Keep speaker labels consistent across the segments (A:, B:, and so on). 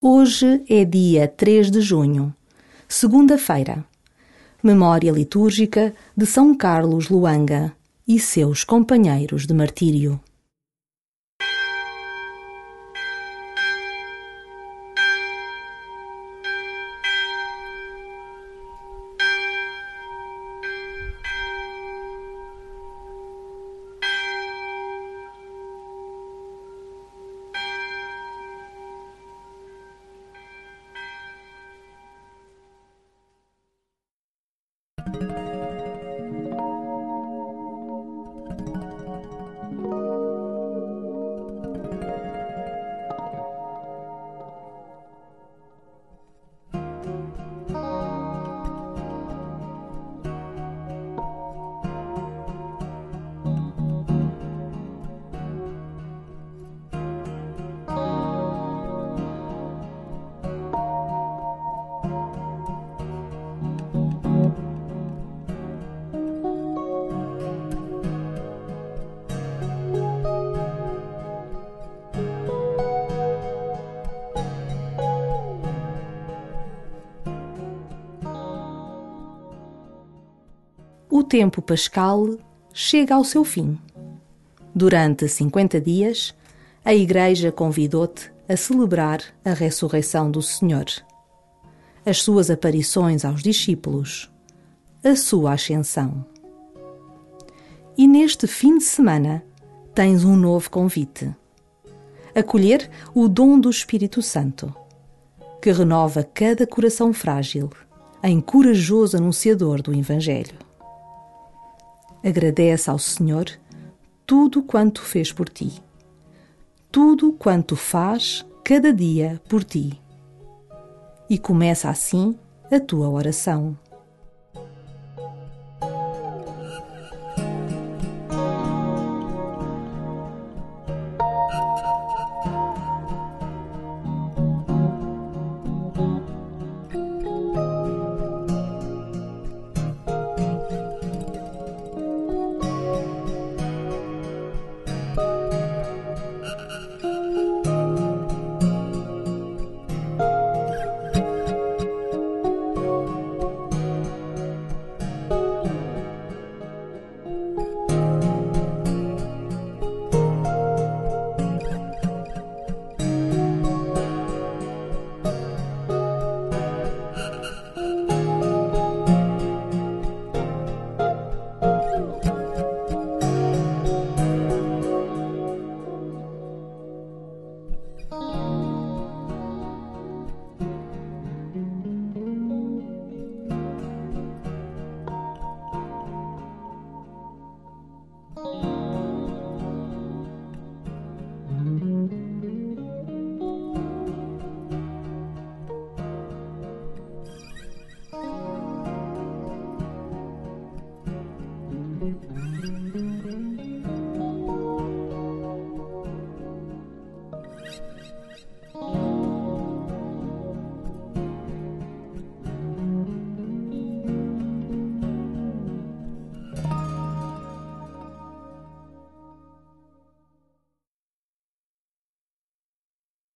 A: Hoje é dia 3 de junho, segunda-feira. Memória litúrgica de São Carlos Luanga e seus companheiros de martírio. Tempo pascal chega ao seu fim. Durante 50 dias, a Igreja convidou-te a celebrar a ressurreição do Senhor, as suas aparições aos discípulos, a sua ascensão. E neste fim de semana tens um novo convite: acolher o dom do Espírito Santo, que renova cada coração frágil em corajoso anunciador do Evangelho. Agradece ao Senhor tudo quanto fez por ti, tudo quanto faz cada dia por ti. E começa assim a tua oração.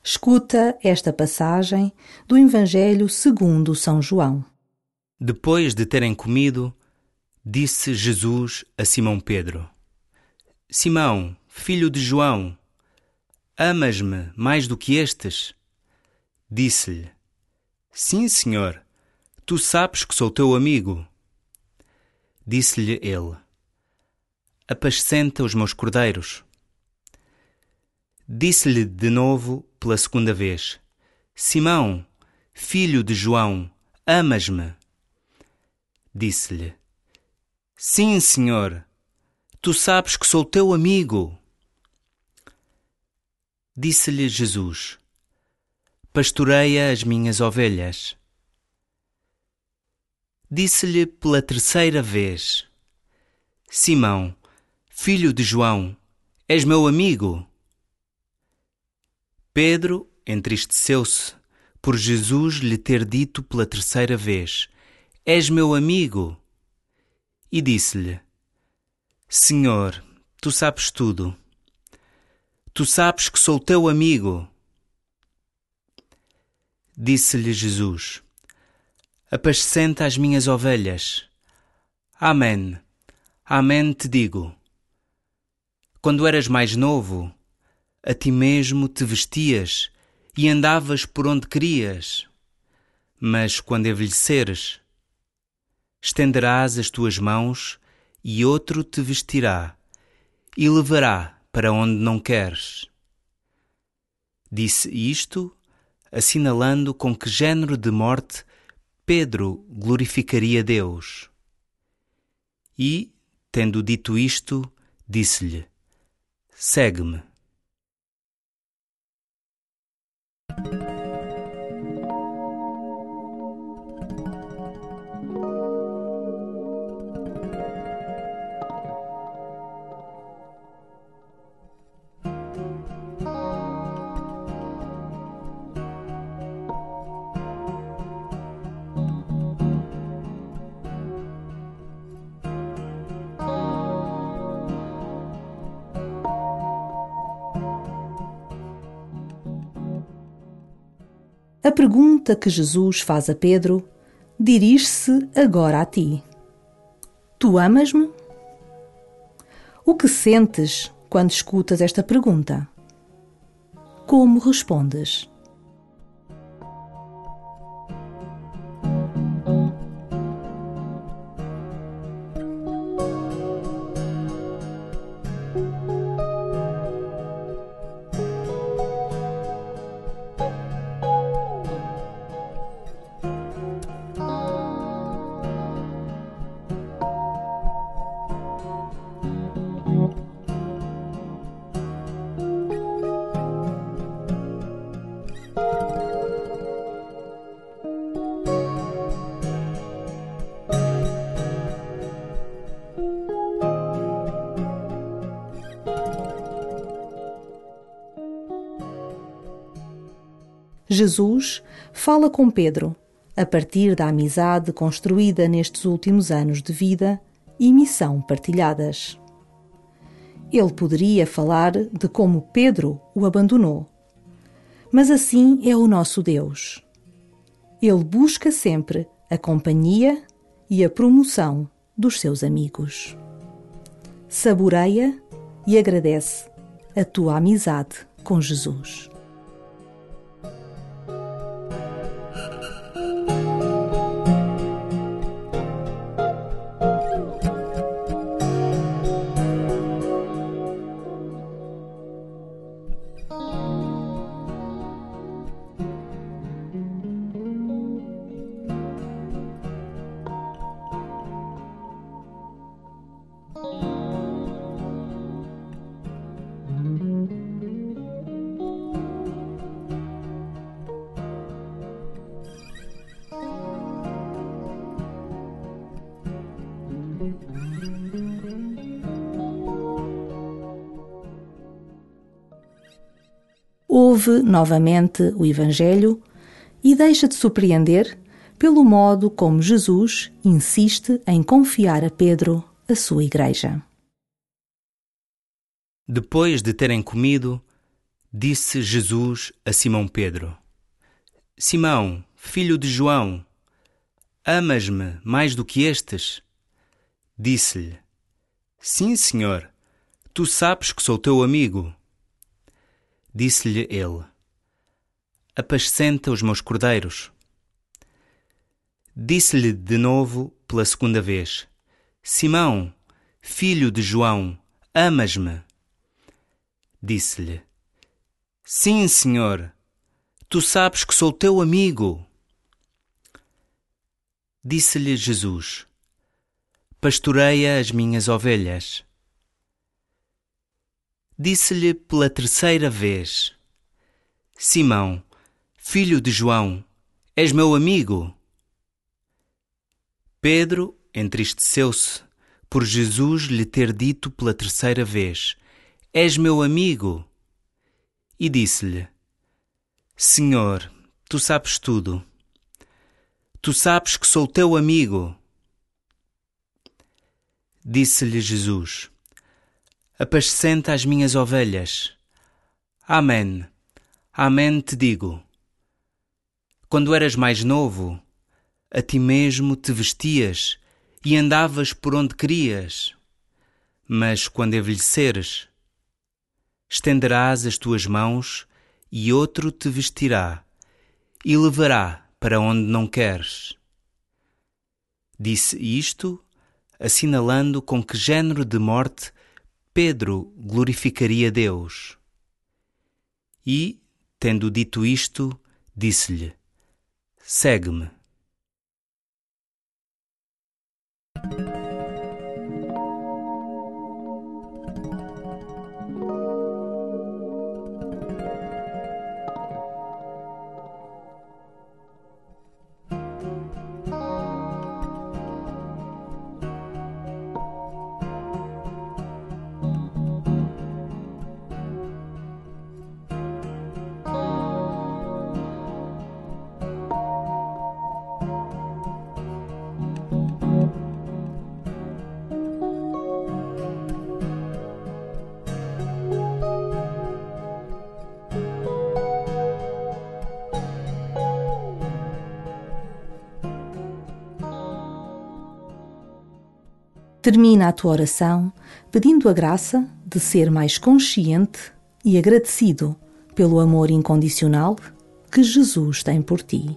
A: Escuta esta passagem do Evangelho segundo São João.
B: Depois de terem comido, disse Jesus a Simão Pedro: Simão, filho de João, amas-me mais do que estes? Disse-lhe: Sim, Senhor, tu sabes que sou teu amigo. Disse-lhe ele: Apascenta os meus cordeiros. Disse-lhe de novo pela segunda vez: Simão, filho de João, amas-me? Disse-lhe: Sim, senhor, tu sabes que sou teu amigo. Disse-lhe Jesus: Pastoreia as minhas ovelhas. Disse-lhe pela terceira vez: Simão, filho de João, és meu amigo? Pedro entristeceu-se por Jesus lhe ter dito pela terceira vez: És meu amigo. E disse-lhe: Senhor, tu sabes tudo. Tu sabes que sou teu amigo. Disse-lhe Jesus: Apascenta as minhas ovelhas. Amém. Amém te digo. Quando eras mais novo, a ti mesmo te vestias e andavas por onde querias. Mas quando envelheceres, estenderás as tuas mãos e outro te vestirá e levará para onde não queres. Disse isto, assinalando com que género de morte Pedro glorificaria Deus. E, tendo dito isto, disse-lhe: Segue-me.
A: A pergunta que Jesus faz a Pedro dirige-se agora a ti. Tu amas-me? O que sentes quando escutas esta pergunta? Como respondes? Jesus fala com Pedro a partir da amizade construída nestes últimos anos de vida e missão partilhadas. Ele poderia falar de como Pedro o abandonou. Mas assim é o nosso Deus. Ele busca sempre a companhia e a promoção dos seus amigos. Saboreia e agradece a tua amizade com Jesus. Ouve novamente o Evangelho e deixa de surpreender pelo modo como Jesus insiste em confiar a Pedro a sua igreja.
B: Depois de terem comido, disse Jesus a Simão Pedro: Simão, filho de João, amas-me mais do que estes? Disse-lhe: Sim, Senhor, tu sabes que sou teu amigo. Disse-lhe ele: Apascenta os meus cordeiros. Disse-lhe de novo pela segunda vez: Simão, filho de João, amas-me? Disse-lhe: Sim, Senhor, tu sabes que sou teu amigo. Disse-lhe Jesus: Pastoreia as minhas ovelhas disse-lhe pela terceira vez: Simão, filho de João, és meu amigo? Pedro entristeceu-se por Jesus lhe ter dito pela terceira vez: És meu amigo? E disse-lhe: Senhor, tu sabes tudo. Tu sabes que sou teu amigo. Disse-lhe Jesus: apascenta as minhas ovelhas. Amém. Amém te digo. Quando eras mais novo, a ti mesmo te vestias e andavas por onde querias. Mas quando envelheceres, estenderás as tuas mãos e outro te vestirá e levará para onde não queres. Disse isto, assinalando com que género de morte Pedro glorificaria Deus. E, tendo dito isto, disse-lhe: Segue-me.
A: Termina a tua oração pedindo a graça de ser mais consciente e agradecido pelo amor incondicional que Jesus tem por ti.